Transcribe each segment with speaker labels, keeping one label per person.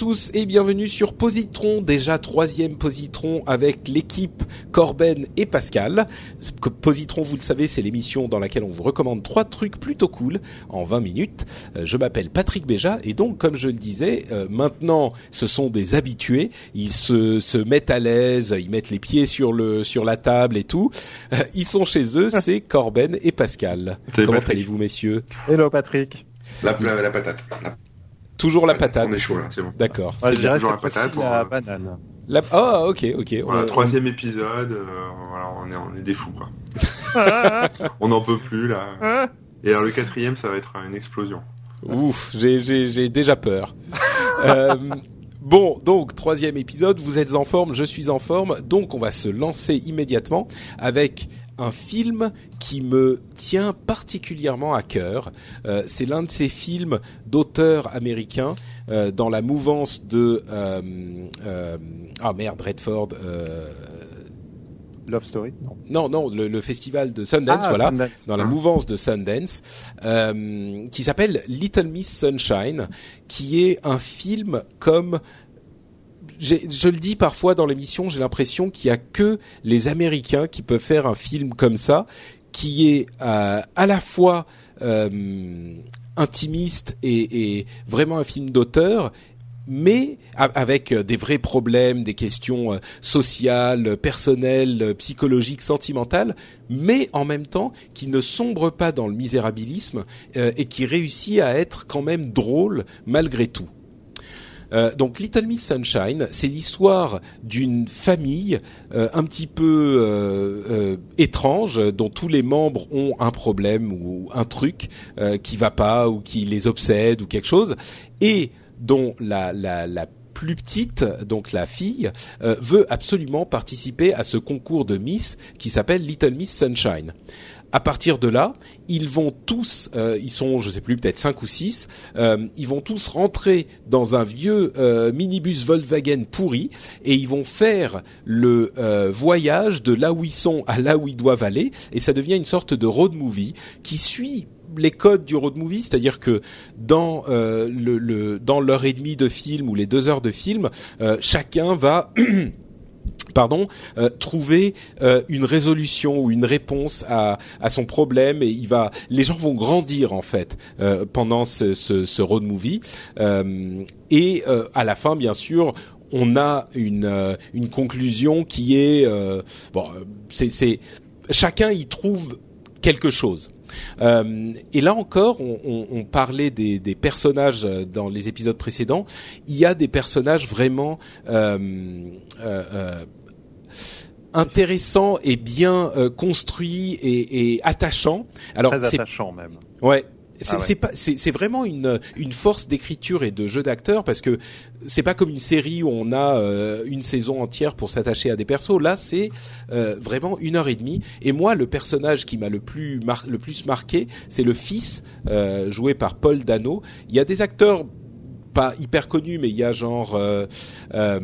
Speaker 1: Tous et bienvenue sur Positron, déjà troisième Positron avec l'équipe Corben et Pascal. Positron, vous le savez, c'est l'émission dans laquelle on vous recommande trois trucs plutôt cool en 20 minutes. Euh, Je m'appelle Patrick Béja et donc, comme je le disais, euh, maintenant, ce sont des habitués. Ils se, se mettent à l'aise, ils mettent les pieds sur le sur la table et tout. Euh, Ils sont chez eux, c'est Corben et Pascal. Comment allez-vous, messieurs?
Speaker 2: Hello Patrick.
Speaker 3: La, la, la patate. La
Speaker 1: Toujours la patate.
Speaker 3: On est chaud là, c'est bon.
Speaker 1: D'accord.
Speaker 2: Ouais,
Speaker 3: C'est toujours la patate, on
Speaker 2: la banane.
Speaker 1: La... Ah, ok, ok.
Speaker 3: Voilà,
Speaker 1: On-
Speaker 3: troisième épisode, euh, voilà, on est, on est des fous quoi. on n'en peut plus là. Et alors le quatrième, ça va être une explosion.
Speaker 1: Ouf, j'ai, j'ai, j'ai déjà peur. Euh, bon, donc troisième épisode, vous êtes en forme, je suis en forme, donc on va se lancer immédiatement avec un film qui me tient particulièrement à cœur. Euh, c'est l'un de ces films d'auteurs américains euh, dans la mouvance de euh, euh, ah merde Redford. euh,
Speaker 2: Love Story? Non.
Speaker 1: non, non, le, le festival de Sundance,
Speaker 2: Ah,
Speaker 1: voilà
Speaker 2: Sundance.
Speaker 1: dans la
Speaker 3: Hein.
Speaker 1: mouvance de Sundance, euh, qui s'appelle Little Miss Sunshine, qui est un film comme je le dis parfois dans l'émission, j'ai l'impression qu'il y a que les Américains qui peuvent faire un film comme ça, qui est euh, à la fois euh, intimiste et, vraiment un film d'auteur, mais avec euh, des vrais problèmes, des questions sociales, personnelles, psychologiques, sentimentales, mais en même temps qui ne sombre pas dans le misérabilisme et qui réussit à être quand même drôle malgré tout. Euh, donc Little Miss Sunshine, c'est l'histoire d'une famille euh, un petit peu euh, euh, étrange, dont tous les membres ont un problème ou un truc euh, qui va pas ou qui les obsède ou quelque chose, et dont la, la, la plus petite, donc la fille, euh, veut absolument participer à ce concours de Miss qui s'appelle Little Miss Sunshine. À partir de là, ils vont tous, euh, ils sont, je sais plus, peut-être cinq ou six, euh, ils vont tous rentrer dans un vieux euh, minibus Volkswagen pourri et ils vont faire le euh, voyage de là où ils sont à là où ils doivent aller et ça devient une sorte de road movie qui suit les codes du road movie, c'est-à-dire que dans euh, le, dans l'heure et demie de film ou les deux heures de film, chacun va pardon, euh, trouver euh, une résolution ou une réponse à, son problème et il va, les gens vont grandir en fait euh, pendant ce, road movie et à la fin bien sûr on a une une conclusion qui est bon c'est chacun y trouve quelque chose. Euh, et là encore, on, on, on parlait des, des personnages euh, dans les épisodes précédents. Il y a des personnages vraiment euh, intéressants et bien construits et, et attachants. Alors
Speaker 2: Très attachant même.
Speaker 1: Ouais. C'est
Speaker 2: Ah ouais.
Speaker 1: c'est pas c'est vraiment une une force d'écriture et de jeu d'acteur parce que c'est pas comme une série où on a euh, une saison entière pour s'attacher à des persos. Là, c'est euh, vraiment une heure et demie. Et moi, le personnage qui m'a le plus mar- le plus marqué, c'est le fils euh, joué par Paul Dano. Il y a des acteurs pas hyper connus, mais il y a genre euh, euh,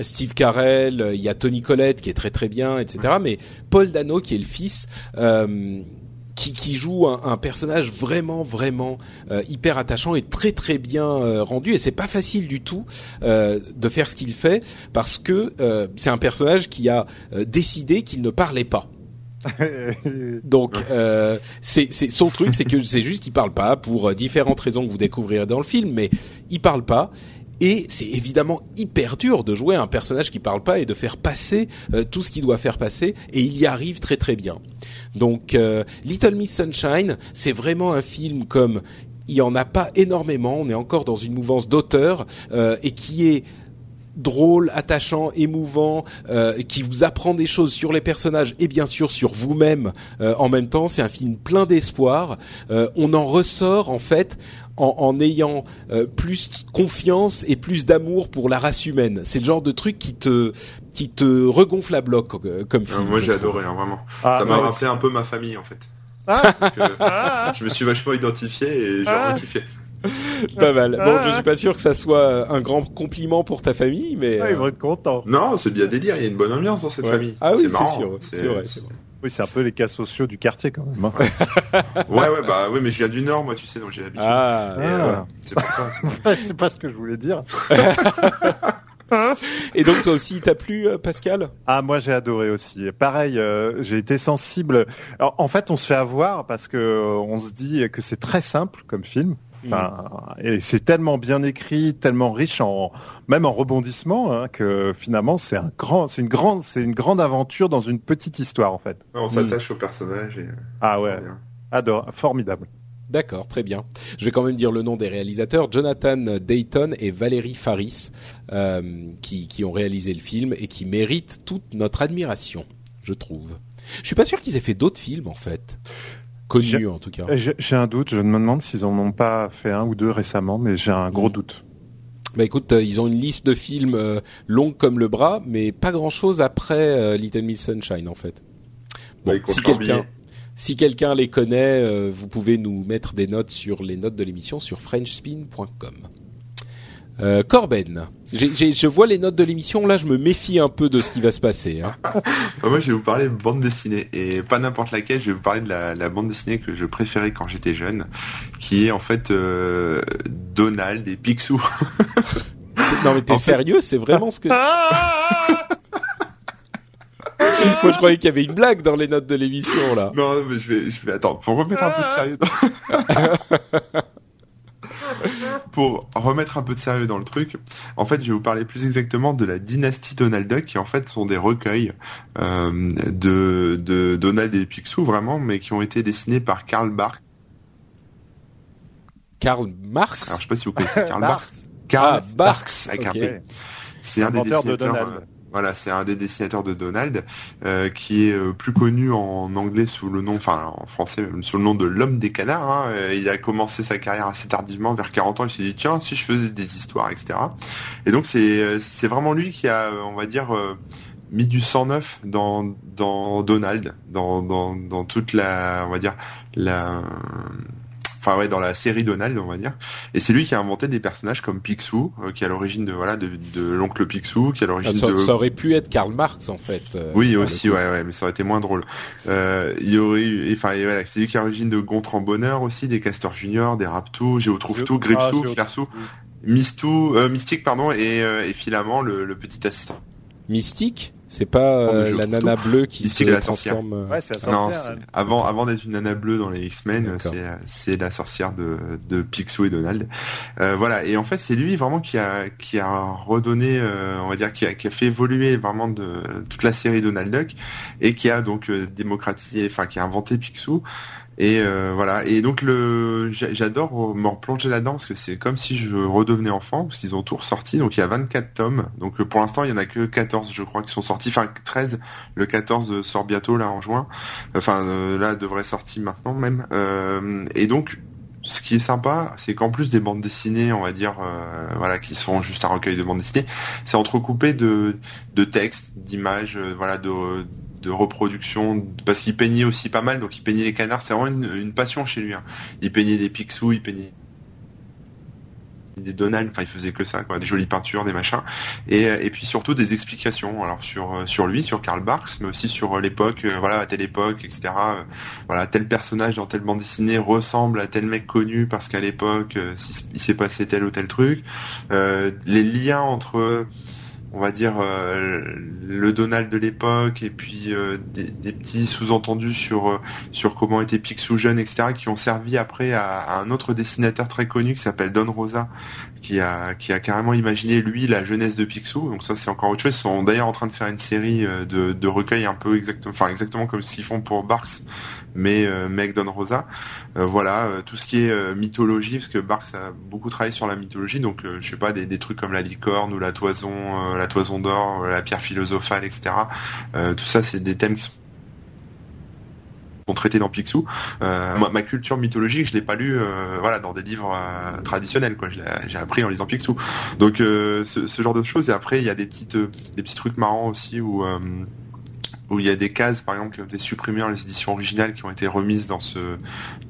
Speaker 1: Steve Carell, il y a Tony Collette qui est très très bien, etc. Mais Paul Dano qui est le fils. Euh, qui, qui joue un, un personnage vraiment vraiment euh, hyper attachant et très très bien euh, rendu. Et c'est pas facile du tout euh, de faire ce qu'il fait parce que euh, c'est un personnage qui a euh, décidé qu'il ne parlait pas. Donc euh, c'est son truc c'est que c'est juste qu'il parle pas pour euh, différentes raisons que vous découvrirez dans le film mais il parle pas et c'est évidemment hyper dur de jouer un personnage qui parle pas et de faire passer euh, tout ce qu'il doit faire passer, et il y arrive très très bien. Donc euh, Little Miss Sunshine, c'est vraiment un film comme il y en a pas énormément. On est encore dans une mouvance d'auteur euh, et qui est drôle, attachant, émouvant, euh, qui vous apprend des choses sur les personnages et bien sûr sur vous-même euh, en même temps. C'est un film plein d'espoir. Euh, on en ressort en fait en, en ayant euh, plus confiance et plus d'amour pour la race humaine. C'est le genre de truc qui te qui te regonfle à bloc euh, comme
Speaker 3: Euh,
Speaker 1: film.
Speaker 3: moi j'ai adoré, hein, vraiment.
Speaker 2: Ah,
Speaker 3: ça m'a
Speaker 2: ouais,
Speaker 3: rappelé un peu ma famille en fait.
Speaker 2: Ah.
Speaker 3: Donc, euh, je me suis vachement identifié et j'ai
Speaker 2: Ah.
Speaker 3: vraiment kiffé.
Speaker 1: Pas mal. Bon,
Speaker 2: Ah.
Speaker 1: je suis pas sûr que ça soit un grand compliment pour ta famille, mais
Speaker 2: Ah, ils vont être contents.
Speaker 3: Non, c'est bien délire, il y a une bonne ambiance dans cette
Speaker 1: ouais.
Speaker 3: famille.
Speaker 1: Ah oui, c'est
Speaker 3: marrant,
Speaker 1: sûr. C'est vrai. C'est vrai.
Speaker 2: Oui, c'est un peu les cas sociaux du quartier quand même. hein.
Speaker 3: Ouais, ouais, bah oui, mais je viens du Nord, moi, tu sais, donc j'ai l'habitude.
Speaker 1: Ah.
Speaker 3: Et,
Speaker 2: Ah.
Speaker 3: euh, c'est pour ça.
Speaker 2: c'est pas ce que je voulais dire.
Speaker 1: Et donc toi aussi, t'as plu, euh, Pascal?
Speaker 2: Ah, moi j'ai adoré aussi. Pareil, euh, j'ai été sensible. Alors, en fait, on se fait avoir parce que euh, on se dit que c'est très simple comme film. Enfin, et c'est tellement bien écrit, tellement riche en même en rebondissements hein, que finalement c'est un grand, c'est une grande, c'est une grande aventure dans une petite histoire en fait.
Speaker 3: On s'attache au personnage et.
Speaker 2: Ah ouais, adore, formidable.
Speaker 1: D'accord, très bien. Je vais quand même dire le nom des réalisateurs Jonathan Dayton et Valérie Faris, euh, qui, qui ont réalisé le film et qui méritent toute notre admiration, je trouve. Je suis pas sûr qu'ils aient fait d'autres films en fait, connus
Speaker 2: J'ai-
Speaker 1: en tout cas.
Speaker 2: J'ai un doute, je me demande s'ils en ont pas fait un ou deux récemment, mais j'ai un gros
Speaker 1: Mm.
Speaker 2: doute.
Speaker 1: Bah écoute, euh, ils ont une liste de films euh, longue comme le bras, mais pas grand chose après euh, Little Miss Sunshine en fait. Bon,
Speaker 3: Bah,
Speaker 1: si quelqu'un si quelqu'un les connaît, euh, vous pouvez nous mettre des notes sur les notes de l'émission sur frenchspin.com. Euh, Corben, j'ai- j'ai- je vois les notes de l'émission, là je me méfie un peu de ce qui va se passer. Hein.
Speaker 3: Bah, moi, je vais vous parler bande dessinée et pas n'importe laquelle. Je vais vous parler de la, la bande dessinée que je préférais quand j'étais jeune, qui est en fait euh, Donald et Picsou.
Speaker 1: Non mais t'es
Speaker 3: En fait-
Speaker 1: sérieux, c'est vraiment ce que... Moi je croyais qu'il y avait une blague dans les notes de l'émission là.
Speaker 3: non, mais je vais, je vais attends pour remettre un peu de sérieux. Dans... pour remettre un peu de sérieux dans le truc, en fait, je vais vous parler plus exactement de la dynastie Donald Duck, qui en fait sont des recueils euh, de, de Donald et Picsou vraiment, mais qui ont été dessinés par Karl Barks.
Speaker 1: Karl Marx?
Speaker 3: Alors, je sais pas si vous connaissez Karl Barks.
Speaker 2: Barks.
Speaker 3: Karl
Speaker 1: Ah, Barks,
Speaker 3: avec un
Speaker 1: ok.
Speaker 3: P. C'est un des
Speaker 2: Inventeur de
Speaker 3: dessinateurs.
Speaker 2: Donald.
Speaker 3: Voilà, c'est un des dessinateurs de Donald, euh, qui est euh, plus connu en anglais sous le nom, enfin en français sous le nom de l'homme des canards. hein. Euh, il a commencé sa carrière assez tardivement, vers 40 ans. Il s'est dit tiens, si je faisais des histoires, etc. Et donc c'est euh, c'est vraiment lui qui a, on va dire. mis du sang neuf dans dans Donald, dans dans dans toute la, on va dire la, enfin ouais, dans la série Donald, on va dire. Et c'est lui qui a inventé des personnages comme Picsou, euh, qui est à l'origine de voilà de, de l'oncle Picsou, qui est à l'origine
Speaker 1: ça,
Speaker 3: de
Speaker 1: ça aurait pu être Karl Marx en fait. euh,
Speaker 3: oui aussi ouais ouais mais ça aurait été moins drôle. Euh, il y aurait eu enfin voilà c'est lui qui est à l'origine de Gontran Bonheur aussi, des Castors Junior, des Raptou, Géo trouve tout,
Speaker 2: Ah,
Speaker 3: Gripsou,
Speaker 2: Géo
Speaker 3: Fiersou, Mistou, euh, Mystique pardon et, euh, et Filament le, le petit assistant.
Speaker 1: Mystique, c'est pas euh, la nana bleue qui
Speaker 3: Mystique
Speaker 1: se
Speaker 3: la sorcière.
Speaker 1: transforme. euh,
Speaker 2: Ouais, c'est la
Speaker 3: Non,
Speaker 2: sorcière. elle.
Speaker 3: avant avant d'être une nana bleue dans les X-Men, c'est c'est la sorcière de de Picsou et Donald. Euh, voilà et en fait c'est lui vraiment qui a qui a redonné euh, on va dire qui a qui a fait évoluer vraiment de toute la série Donald Duck et qui a donc euh, démocratisé enfin qui a inventé Picsou et euh, voilà. Et donc le j'a- j'adore me replonger là-dedans parce que c'est comme si je redevenais enfant parce qu'ils ont tout ressorti. Donc il y a 24 tomes. Donc euh, pour l'instant il y en a que 14 je crois qui sont sortis. Enfin 13 le 14 sort bientôt là en juin. Enfin euh, là devrait sortir maintenant même. Euh, et donc ce qui est sympa, c'est qu'en plus des bandes dessinées, on va dire, euh, voilà, qui sont juste un recueil de bandes dessinées, c'est entrecoupé de, de textes, d'images, euh, voilà, de, de reproduction, parce qu'il peignait aussi pas mal, donc il peignait les canards, c'est vraiment une, passion chez lui. hein. Il peignait des Picsou, il peignait des Donald, enfin il faisait que ça, quoi, des jolies peintures, des machins, et, puis surtout des explications, alors sur euh, sur lui, sur Karl Barks, mais aussi sur euh, l'époque, euh, voilà, à telle époque, etc. voilà, tel personnage dans telle bande dessinée ressemble à tel mec connu parce qu'à l'époque euh, il s'est passé tel ou tel truc, les liens entre on va dire euh, le Donald de l'époque et puis euh, des, petits sous-entendus sur euh, sur comment était Picsou jeune etc qui ont servi après à, un autre dessinateur très connu qui s'appelle Don Rosa qui a qui a carrément imaginé lui la jeunesse de Picsou. Donc ça c'est encore autre chose. Ils sont d'ailleurs en train de faire une série de, de recueils un peu exactement, enfin exactement comme ce qu'ils font pour Barks, mais euh, Meg Don Rosa. Euh, voilà, tout ce qui est mythologie, parce que Barks a beaucoup travaillé sur la mythologie. Donc je sais pas des, trucs comme la licorne ou la toison, la toison d'or, la pierre philosophale, etc. tout ça c'est des thèmes qui sont traités dans Picsou. Euh, ma, culture mythologique, je l'ai pas lu, euh, voilà, dans des livres euh, traditionnels. J'ai appris en lisant Picsou. Donc ce, genre de choses. Et après, il y a des des petits trucs marrants aussi où où il y a des cases, par exemple, qui ont été supprimées dans les éditions originales, qui ont été remises dans ce,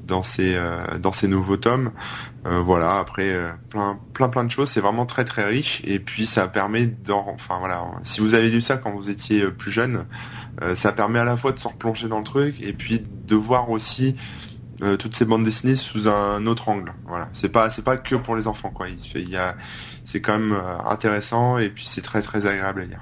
Speaker 3: dans ces, dans ces nouveaux tomes. voilà. Après, plein, plein, plein de choses. C'est vraiment très, très riche. Et puis, ça permet d'en, enfin voilà. Si vous avez lu ça quand vous étiez plus jeune, euh, ça permet à la fois de se replonger dans le truc et puis de voir aussi euh, toutes ces bandes dessinées sous un autre angle. Voilà, c'est pas c'est pas que pour les enfants quoi. Il, y a c'est quand même euh, intéressant et puis c'est très très agréable à lire.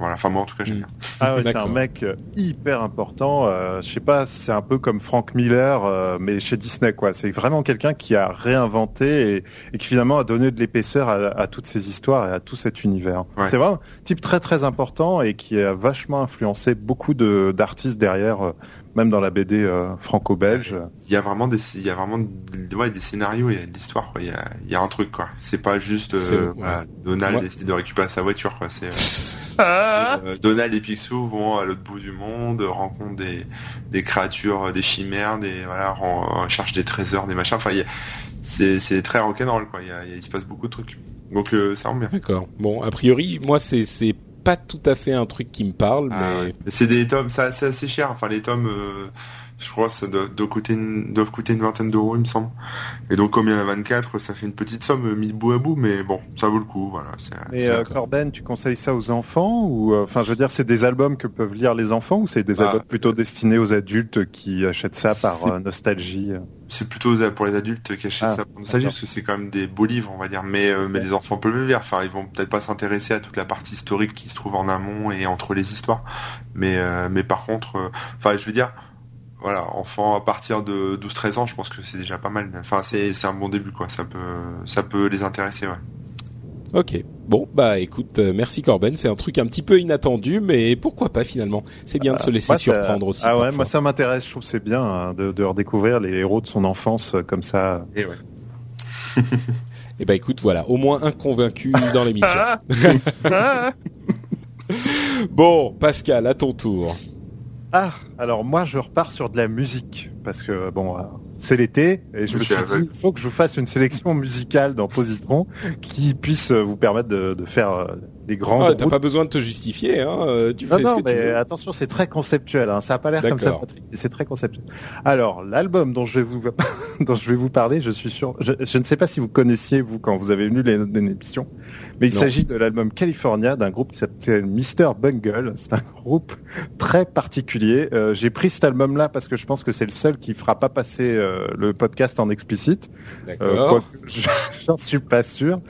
Speaker 3: Voilà, enfin moi en tout cas j'aime bien.
Speaker 2: Ah ouais, c'est un mec euh, hyper important. Euh, je sais pas, c'est un peu comme Frank Miller, euh, mais chez Disney quoi. C'est vraiment quelqu'un qui a réinventé et, et, qui finalement a donné de l'épaisseur à, à, toutes ces histoires et à tout cet univers. C'est vraiment un type très très important et qui a vachement influencé beaucoup de d'artistes derrière. Euh, même dans la BD euh, franco-belge.
Speaker 3: Il y a vraiment des, il y a vraiment ouais, des scénarios, il y a de l'histoire, il y a, il y a un truc quoi. C'est pas juste euh, voilà, Donald essaie de récupérer sa voiture quoi. C'est Euh, Donald et Picsou vont à l'autre bout du monde, rencontrent des, des créatures, des chimères, des voilà, en, cherchent des trésors, des machins. Enfin, c'est c'est très rock'n'roll quoi. Il, y a, il, se passe beaucoup de trucs. Donc euh, ça rend bien.
Speaker 1: D'accord. Bon, a priori, moi c'est c'est pas tout à fait un truc qui me parle, ah mais
Speaker 3: c'est des tomes, ça c'est assez cher. Enfin les tomes. Euh je crois que ça doit, coûter une, doivent coûter une vingtaine d'euros, il me semble. Et donc, comme il y en a 24, ça fait une petite somme euh, mis bout à bout, mais bon, ça vaut le coup, voilà.
Speaker 2: Et euh, Corben, tu conseilles ça aux enfants ou, euh, enfin, je veux dire, c'est des albums que peuvent lire les enfants ou c'est des ah, albums plutôt destinés aux adultes qui achètent ça par nostalgie?
Speaker 3: C'est plutôt pour les adultes qui achètent ah, ça par nostalgie, parce que c'est quand même des beaux livres, on va dire. Mais, mais les enfants peuvent le lire. Enfin, ils vont peut-être pas s'intéresser à toute la partie historique qui se trouve en amont et entre les histoires. Mais, mais par contre, enfin, je veux dire voilà, enfant à partir de 12-13 ans, je pense que c'est déjà pas mal. Enfin, c'est un bon début, quoi. Ça peut, ça peut les intéresser, ouais.
Speaker 1: Ok. Bon, bah écoute, euh, merci Corben. C'est un truc un petit peu inattendu, mais pourquoi pas finalement? C'est bien de se laisser surprendre aussi.
Speaker 2: Ah ouais, moi ça m'intéresse. Je trouve c'est bien hein, de, de, redécouvrir les héros de son enfance euh, comme ça.
Speaker 3: Et ouais.
Speaker 1: Et eh bah écoute, voilà, au moins un convaincu dans l'émission. bon, Pascal, à ton tour.
Speaker 2: Ah, alors moi je repars sur de la musique parce que bon, euh, c'est l'été et je me suis dit il faut que je vous fasse une sélection musicale dans Positron qui puisse euh, vous permettre de, de faire euh, grands.
Speaker 1: Ah, T'as pas besoin de te justifier, hein. Tu
Speaker 2: non,
Speaker 1: fais
Speaker 2: non,
Speaker 1: ce que
Speaker 2: mais
Speaker 1: tu veux.
Speaker 2: attention, c'est très conceptuel. Hein. Ça a pas l'air comme ça, Patrick. C'est très conceptuel. Alors l'album dont je vais vous dont je vais vous parler, je suis sûr. Je, je ne sais pas si vous connaissiez vous quand vous avez venu l'émission, mais il s'agit de l'album California d'un groupe qui s'appelle Mr Bungle. C'est un groupe très particulier. Euh, J'ai pris cet album-là parce que je pense que c'est le seul qui fera pas passer euh, le podcast en explicite.
Speaker 1: D'accord.
Speaker 2: Euh, J'en suis pas sûr.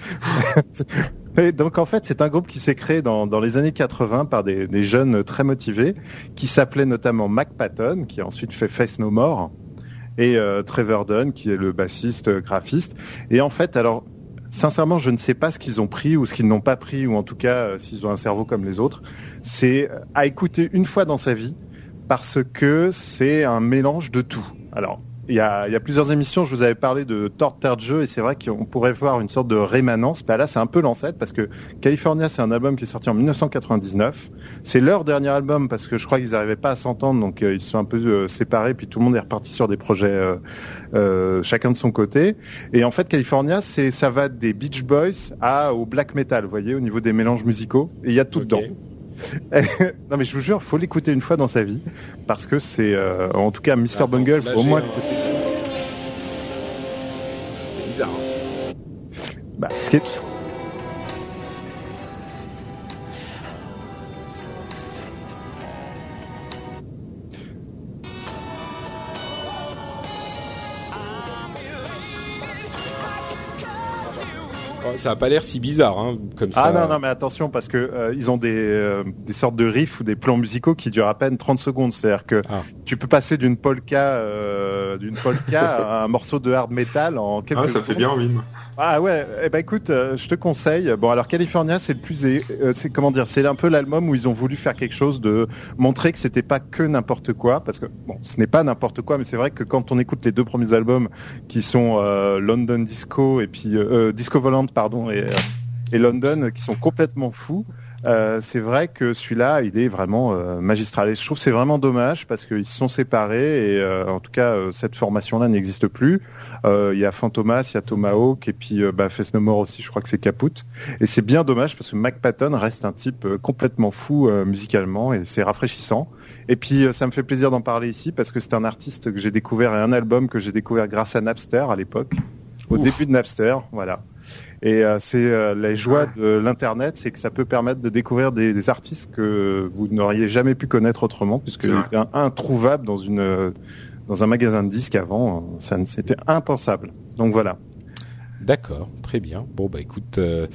Speaker 2: Donc en fait, c'est un groupe qui s'est créé dans, les années 80 par des, jeunes très motivés, qui s'appelait notamment Mac Patton, qui a ensuite fait Face No More, et euh, Trevor Dunn, qui est le bassiste euh, graphiste. Et en fait, alors sincèrement, je ne sais pas ce qu'ils ont pris ou ce qu'ils n'ont pas pris, ou en tout cas euh, s'ils ont un cerveau comme les autres. C'est à écouter une fois dans sa vie, parce que c'est un mélange de tout. Alors, il y, a, il y a, plusieurs émissions, je vous avais parlé de Torture de jeu et c'est vrai qu'on pourrait voir une sorte de rémanence. Bah là, c'est un peu l'ancêtre parce que California, c'est un album qui est sorti en 1999. C'est leur dernier album parce que je crois qu'ils n'arrivaient pas à s'entendre, donc euh, ils se sont un peu euh, séparés, puis tout le monde est reparti sur des projets euh, euh chacun de son côté. Et en fait, California, c'est ça va des Beach Boys à au black metal, vous voyez, au niveau des mélanges musicaux. Et il y a tout dedans. non mais je vous jure, faut l'écouter une fois dans sa vie parce que c'est, euh, en tout cas, Mr Bungle, faut au moins l'écouter.
Speaker 1: C'est bizarre. Hein.
Speaker 2: Bah, ce qui est...
Speaker 1: ça a pas l'air si bizarre, hein, comme ça.
Speaker 2: Ah non, non, mais attention, parce que euh, ils ont des, euh, des sortes de riffs ou des plans musicaux qui durent à peine 30 secondes. C'est-à-dire que
Speaker 1: Ah.
Speaker 2: tu peux passer d'une polka, euh, d'une polka à un morceau de hard metal en quelques
Speaker 3: Ah, ça fait bien envie.
Speaker 2: Ah ouais, eh ben écoute, euh, je te conseille. Bon alors California, c'est le plus, euh, c'est comment dire, c'est un peu l'album où ils ont voulu faire quelque chose de montrer que c'était pas que n'importe quoi, parce que bon, ce n'est pas n'importe quoi, mais c'est vrai que quand on écoute les deux premiers albums qui sont euh, London Disco et puis Disco Volante pardon et, euh, et London, qui sont complètement fous. Euh, c'est vrai que celui-là, il est vraiment euh, magistral. Et je trouve que c'est vraiment dommage parce qu'ils se sont séparés et euh, en tout cas cette formation-là n'existe plus. Il y a Fantomas, il y a Tomahawk et puis bah, No More aussi. Je crois que c'est Caput. Et c'est bien dommage parce que Mac Patton reste un type complètement fou musicalement et c'est rafraîchissant. Et puis ça me fait plaisir d'en parler ici parce que c'est un artiste que j'ai découvert et un album que j'ai découvert grâce à Napster à l'époque, au
Speaker 1: Ouf.
Speaker 2: début de Napster, voilà. Et euh, c'est euh, la joie de l'internet, c'est que ça peut permettre de découvrir des, des artistes que vous n'auriez jamais pu connaître autrement, puisque
Speaker 3: C'est vrai.
Speaker 2: était un- introuvable dans une euh, dans un magasin de disques avant, euh, ça c'était impensable. Donc voilà.
Speaker 1: D'accord, très bien. Bon bah écoute, euh,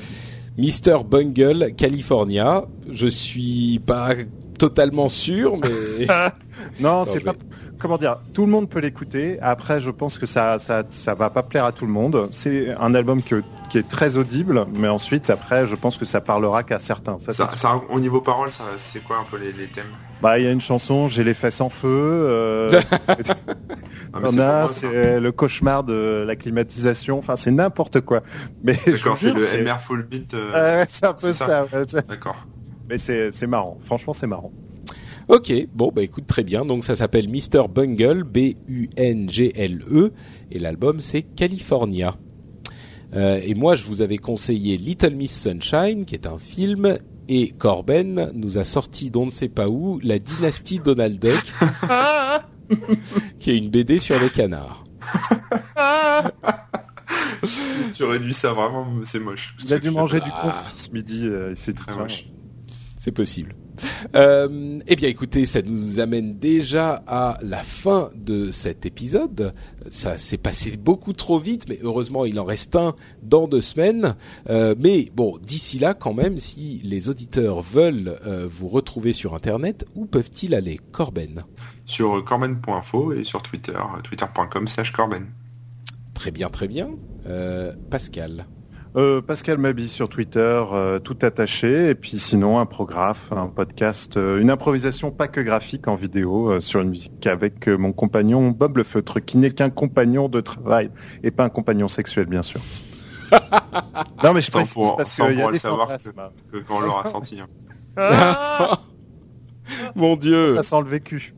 Speaker 1: Mr Bungle, California. Je suis pas totalement sûr, mais
Speaker 2: Non, c'est
Speaker 1: vais-
Speaker 2: pas. Comment dire Tout le monde peut l'écouter. Après, je pense que ça, ça, ça va pas plaire à tout le monde. C'est un album que, qui est très audible, mais ensuite, après, je pense que ça parlera qu'à certains. Ça,
Speaker 3: Ça,
Speaker 2: c'est-
Speaker 3: ça, au niveau parole, c'est quoi un peu les, les thèmes?
Speaker 2: Bah, il y a une chanson, j'ai les fesses en feu. Euh, on a, c'est le cauchemar de la climatisation. Enfin, c'est n'importe quoi. Mais
Speaker 3: D'accord, c'est le MR Full Beat. euh,
Speaker 2: c'est un peu
Speaker 3: ça.
Speaker 2: ça. ouais, c'est-
Speaker 3: D'accord.
Speaker 2: Mais c'est c'est marrant. Franchement, c'est marrant.
Speaker 1: Ok. Bon bah écoute, très bien. Donc ça s'appelle Mr Bungle, B-U-N-G-L-E, E, et l'album c'est California. Euh, et moi, je vous avais conseillé Little Miss Sunshine, qui est un film, et Corben nous a sorti d'on ne sait pas où la dynastie Donald Duck, qui est une BD sur les canards.
Speaker 3: tu réduis ça vraiment, c'est moche.
Speaker 2: Il a dû manger du
Speaker 1: Ah.
Speaker 2: confit ce midi. euh, s'est dit,
Speaker 3: Très
Speaker 2: tiens,
Speaker 3: moche.
Speaker 1: C'est possible. Euh, eh bien, écoutez, ça nous amène déjà à la fin de cet épisode. Ça s'est passé beaucoup trop vite, mais heureusement, il en reste un dans deux semaines. Euh, mais bon, d'ici là, quand même, si les auditeurs veulent euh, vous retrouver sur Internet, où peuvent-ils aller, Corben?
Speaker 3: Sur corben.info et sur Twitter, twitter.com slash corben.
Speaker 1: Très bien, très bien. Pascal.
Speaker 2: Euh, Pascal Mabi sur Twitter, euh, tout attaché, et puis sinon un prographe, un podcast, euh, une improvisation pas que graphique en vidéo euh, sur une musique avec euh, mon compagnon Bob Le Feutre, qui n'est qu'un compagnon de travail et pas un compagnon sexuel bien sûr. non mais je
Speaker 3: Sans
Speaker 2: précise
Speaker 3: pour-
Speaker 2: parce
Speaker 3: sans
Speaker 2: qu'il y a
Speaker 3: pour le
Speaker 2: des
Speaker 3: savoir
Speaker 2: fantasmes.
Speaker 3: Que quand on l'aura senti. hein.
Speaker 1: Mon Dieu
Speaker 2: Ça sent le vécu.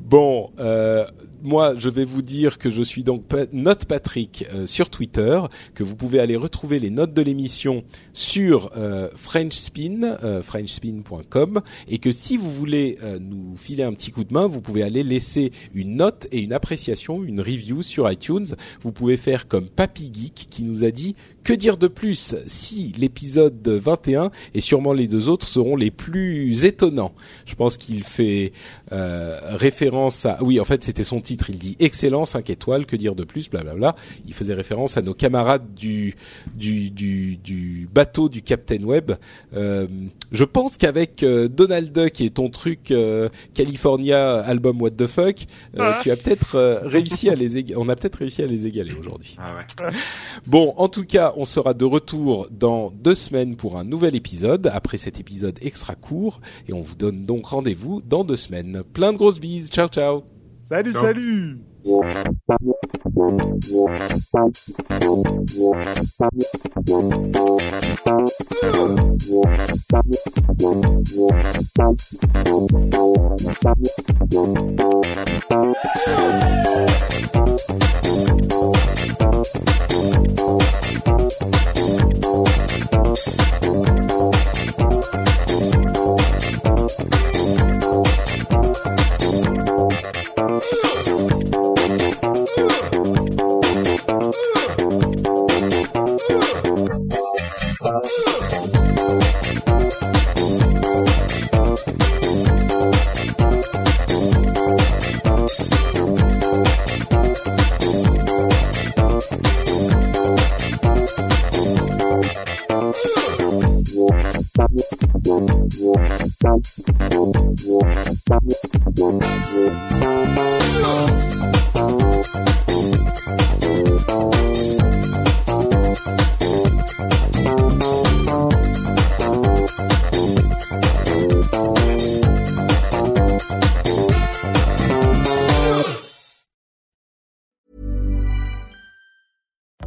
Speaker 1: Bon, euh, moi, je vais vous dire que je suis donc Note Patrick euh, sur Twitter, que vous pouvez aller retrouver les notes de l'émission sur euh, FrenchSpin, euh, FrenchSpin.com, et que si vous voulez euh, nous filer un petit coup de main, vous pouvez aller laisser une note et une appréciation, une review sur iTunes. Vous pouvez faire comme Papy Geek qui nous a dit que dire de plus si l'épisode 21 et sûrement les deux autres seront les plus étonnants? Je pense qu'il fait euh, référence à oui en fait c'était son titre il dit excellent 5 étoiles que dire de plus blablabla il faisait référence à nos camarades du du du, du bateau du Captain Web euh, je pense qu'avec euh, Donald Duck et ton truc euh, California album What the fuck euh, tu as peut-être euh, réussi à les on a peut-être réussi à les égaler aujourd'hui.
Speaker 3: Ah ouais.
Speaker 1: Bon, en tout cas, on sera de retour dans deux semaines pour un nouvel épisode, après cet épisode extra court, et on vous donne donc rendez-vous dans deux semaines. Plein de grosses bises, ciao ciao
Speaker 2: Salut, salut.